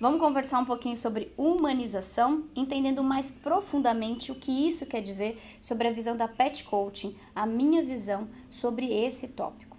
Vamos conversar um pouquinho sobre humanização, entendendo mais profundamente o que isso quer dizer sobre a visão da pet coaching, a minha visão sobre esse tópico.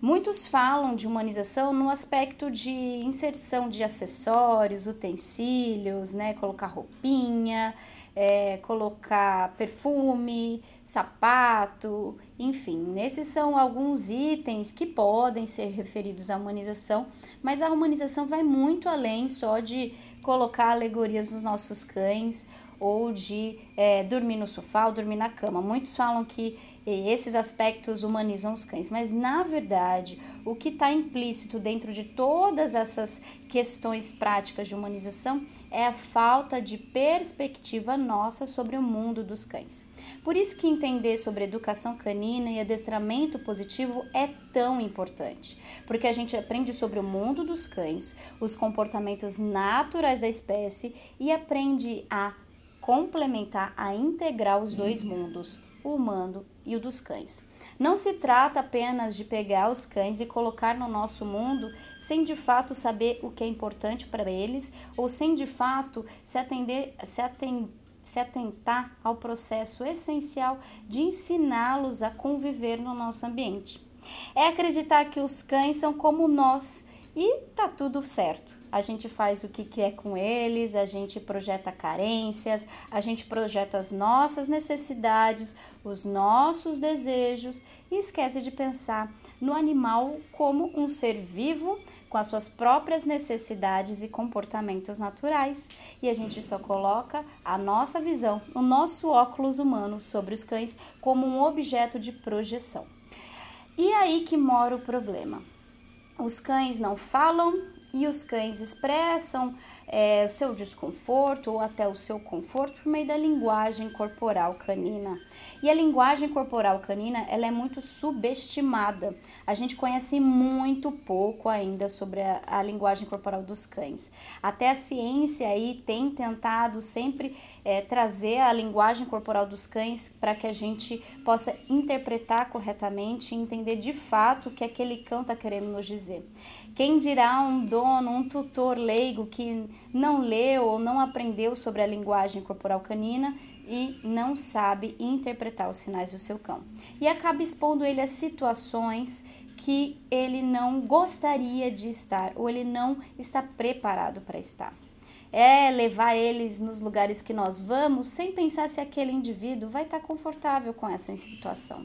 Muitos falam de humanização no aspecto de inserção de acessórios, utensílios, né, colocar roupinha, é, colocar perfume, sapato, enfim, esses são alguns itens que podem ser referidos à humanização, mas a humanização vai muito além só de colocar alegorias nos nossos cães ou de é, dormir no sofá ou dormir na cama. Muitos falam que esses aspectos humanizam os cães, mas na verdade o que está implícito dentro de todas essas questões práticas de humanização é a falta de perspectiva nossa sobre o mundo dos cães. Por isso que entender sobre educação canina e adestramento positivo é tão importante, porque a gente aprende sobre o mundo dos cães, os comportamentos naturais da espécie e aprende a complementar, a integrar os dois mundos, o humano e o dos cães. Não se trata apenas de pegar os cães e colocar no nosso mundo sem de fato saber o que é importante para eles ou sem de fato se atender, se atender se atentar ao processo essencial de ensiná-los a conviver no nosso ambiente. É acreditar que os cães são como nós e tá tudo certo. A gente faz o que quer com eles, a gente projeta carências, a gente projeta as nossas necessidades, os nossos desejos e esquece de pensar no animal como um ser vivo com as suas próprias necessidades e comportamentos naturais. E a gente só coloca a nossa visão, o nosso óculos humano sobre os cães como um objeto de projeção. E aí que mora o problema. Os cães não falam e os cães expressam é, o seu desconforto ou até o seu conforto por meio da linguagem corporal canina. E a linguagem corporal canina ela é muito subestimada. A gente conhece muito pouco ainda sobre a, a linguagem corporal dos cães. Até a ciência aí tem tentado sempre é, trazer a linguagem corporal dos cães para que a gente possa interpretar corretamente e entender de fato o que aquele cão está querendo nos dizer. Quem dirá um dono, um tutor leigo que não leu ou não aprendeu sobre a linguagem corporal canina e não sabe interpretar os sinais do seu cão. E acaba expondo ele a situações que ele não gostaria de estar ou ele não está preparado para estar. É levar eles nos lugares que nós vamos sem pensar se aquele indivíduo vai estar confortável com essa situação.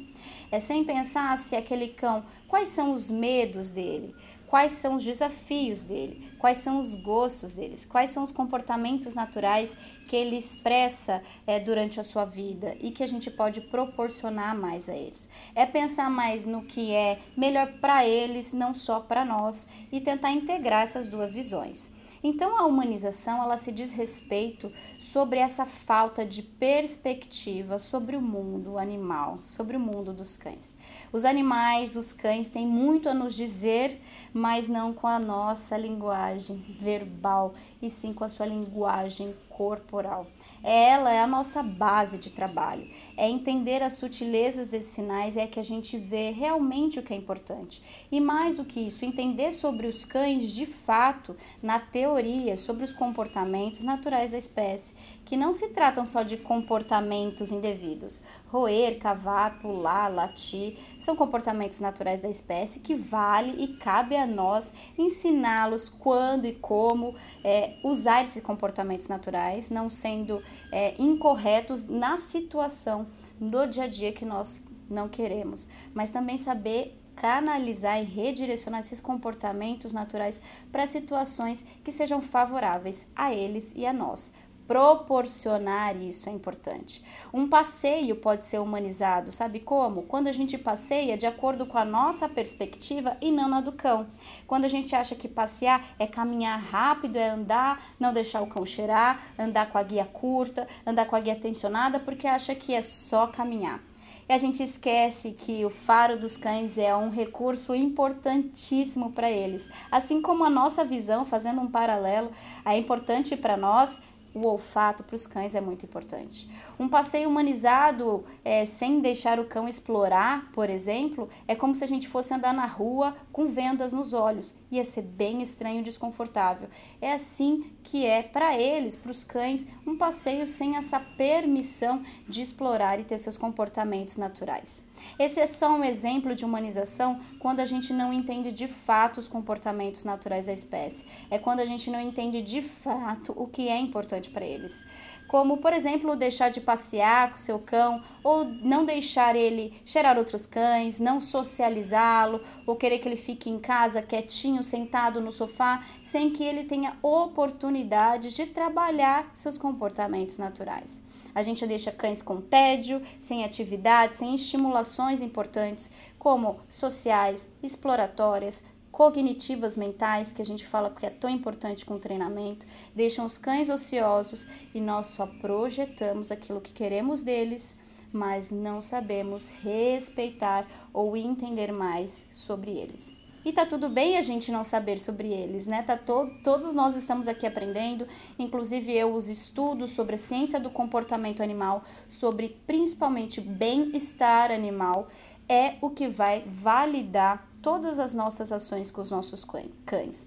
É sem pensar se aquele cão, quais são os medos dele, quais são os desafios dele, quais são os gostos deles, quais são os comportamentos naturais que ele expressa é, durante a sua vida e que a gente pode proporcionar mais a eles. É pensar mais no que é melhor para eles, não só para nós, e tentar integrar essas duas visões. Então a humanização ela se diz respeito sobre essa falta de perspectiva sobre o mundo animal, sobre o mundo dos cães. Os animais, os cães têm muito a nos dizer, mas não com a nossa linguagem verbal, e sim com a sua linguagem corporal. Ela é a nossa base de trabalho. É entender as sutilezas desses sinais é que a gente vê realmente o que é importante. E mais do que isso, entender sobre os cães de fato, na teoria, sobre os comportamentos naturais da espécie, que não se tratam só de comportamentos indevidos. Roer, cavar, pular, latir, são comportamentos naturais da espécie que vale e cabe a nós ensiná-los quando e como é, usar esses comportamentos naturais não sendo é, incorretos na situação do dia a dia que nós não queremos, mas também saber canalizar e redirecionar esses comportamentos naturais para situações que sejam favoráveis a eles e a nós, proporcionar isso é importante. Um passeio pode ser humanizado, sabe como? Quando a gente passeia de acordo com a nossa perspectiva e não na do cão. Quando a gente acha que passear é caminhar rápido, é andar, não deixar o cão cheirar, andar com a guia curta, andar com a guia tensionada, porque acha que é só caminhar. E a gente esquece que o faro dos cães é um recurso importantíssimo para eles. Assim como a nossa visão, fazendo um paralelo, é importante para nós, o olfato para os cães é muito importante. Um passeio humanizado, é, sem deixar o cão explorar, por exemplo, é como se a gente fosse andar na rua com vendas nos olhos. Ia ser bem estranho e desconfortável. É assim que é para eles, para os cães, um passeio sem essa permissão de explorar e ter seus comportamentos naturais. Esse é só um exemplo de humanização quando a gente não entende de fato os comportamentos naturais da espécie. É quando a gente não entende de fato o que é importante para eles como, por exemplo, deixar de passear com seu cão ou não deixar ele cheirar outros cães, não socializá-lo ou querer que ele fique em casa quietinho, sentado no sofá, sem que ele tenha oportunidade de trabalhar seus comportamentos naturais. A gente deixa cães com tédio, sem atividades, sem estimulações importantes, como sociais, exploratórias, cognitivas mentais, que a gente fala que é tão importante com o treinamento, deixam os cães ociosos e nós só projetamos aquilo que queremos deles, mas não sabemos respeitar ou entender mais sobre eles. E tá tudo bem a gente não saber sobre eles, né? Tá to todos nós estamos aqui aprendendo, inclusive eu os estudos sobre a ciência do comportamento animal, sobre principalmente bem-estar animal, é o que vai validar todas as nossas ações com os nossos cães.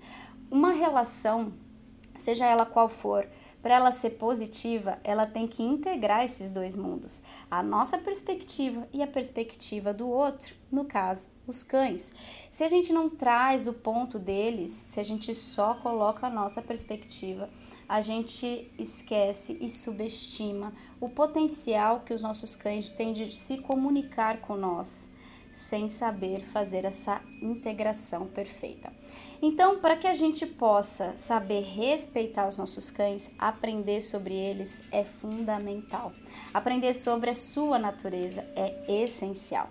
Uma relação, seja ela qual for, para ela ser positiva, ela tem que integrar esses dois mundos, a nossa perspectiva e a perspectiva do outro, no caso, os cães. Se a gente não traz o ponto deles, se a gente só coloca a nossa perspectiva, a gente esquece e subestima o potencial que os nossos cães têm de se comunicar com nós sem saber fazer essa integração perfeita. Então, para que a gente possa saber respeitar os nossos cães, aprender sobre eles é fundamental. Aprender sobre a sua natureza é essencial.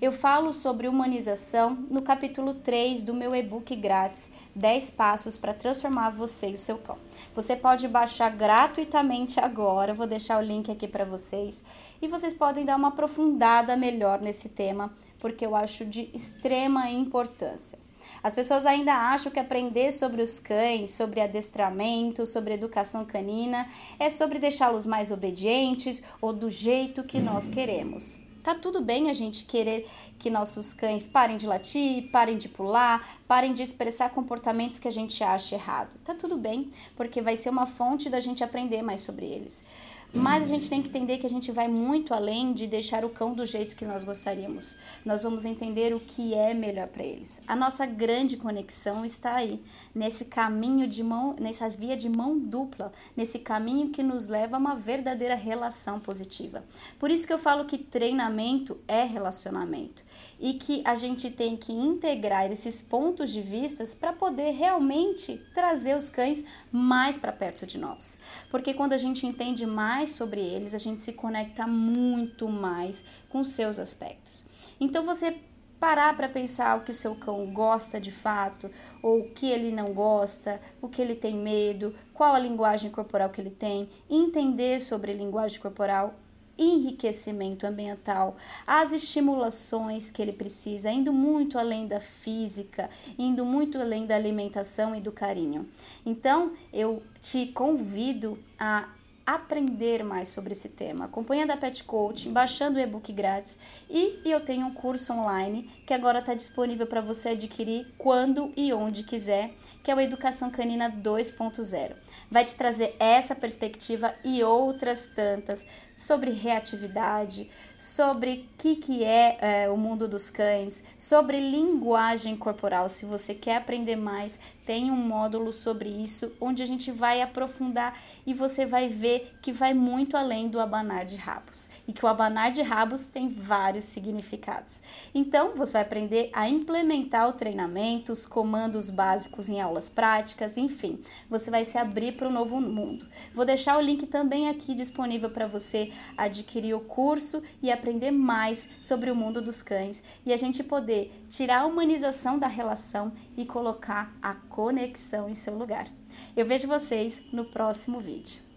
Eu falo sobre humanização no capítulo 3 do meu e-book grátis 10 passos para transformar você e o seu cão. Você pode baixar gratuitamente agora, vou deixar o link aqui para vocês, e vocês podem dar uma aprofundada melhor nesse tema, porque eu acho de extrema importância. As pessoas ainda acham que aprender sobre os cães, sobre adestramento, sobre educação canina, é sobre deixá-los mais obedientes ou do jeito que nós queremos. Tá tudo bem a gente querer que nossos cães parem de latir, parem de pular, parem de expressar comportamentos que a gente acha errado. Tá tudo bem, porque vai ser uma fonte da gente aprender mais sobre eles. Mas a gente tem que entender que a gente vai muito além de deixar o cão do jeito que nós gostaríamos. Nós vamos entender o que é melhor para eles. A nossa grande conexão está aí, nesse caminho de mão, nessa via de mão dupla, nesse caminho que nos leva a uma verdadeira relação positiva. Por isso que eu falo que treinamento é relacionamento e que a gente tem que integrar esses pontos de vistas para poder realmente trazer os cães mais para perto de nós. Porque quando a gente entende mais mais sobre eles, a gente se conecta muito mais com seus aspectos. Então você parar para pensar o que o seu cão gosta de fato, ou o que ele não gosta, o que ele tem medo, qual a linguagem corporal que ele tem, entender sobre linguagem corporal, enriquecimento ambiental, as estimulações que ele precisa, indo muito além da física, indo muito além da alimentação e do carinho. Então, eu te convido a aprender mais sobre esse tema, acompanhando a Pet Coaching, baixando o e-book grátis e, eu tenho um curso online que agora está disponível para você adquirir quando e onde quiser, que é o Educação Canina 2.0. Vai te trazer essa perspectiva e outras tantas sobre reatividade, sobre o que, que é, é o mundo dos cães, sobre linguagem corporal. Se você quer aprender mais, tem um módulo sobre isso, onde a gente vai aprofundar e você vai ver que vai muito além do abanar de rabos e que o abanar de rabos tem vários significados. Então, você vai aprender a implementar o treinamento, os comandos básicos em aulas práticas, enfim, você vai se abrir para o novo mundo. Vou deixar o link também aqui disponível para você adquirir o curso e aprender mais sobre o mundo dos cães e a gente poder tirar a humanização da relação e colocar a conexão em seu lugar. Eu vejo vocês no próximo vídeo.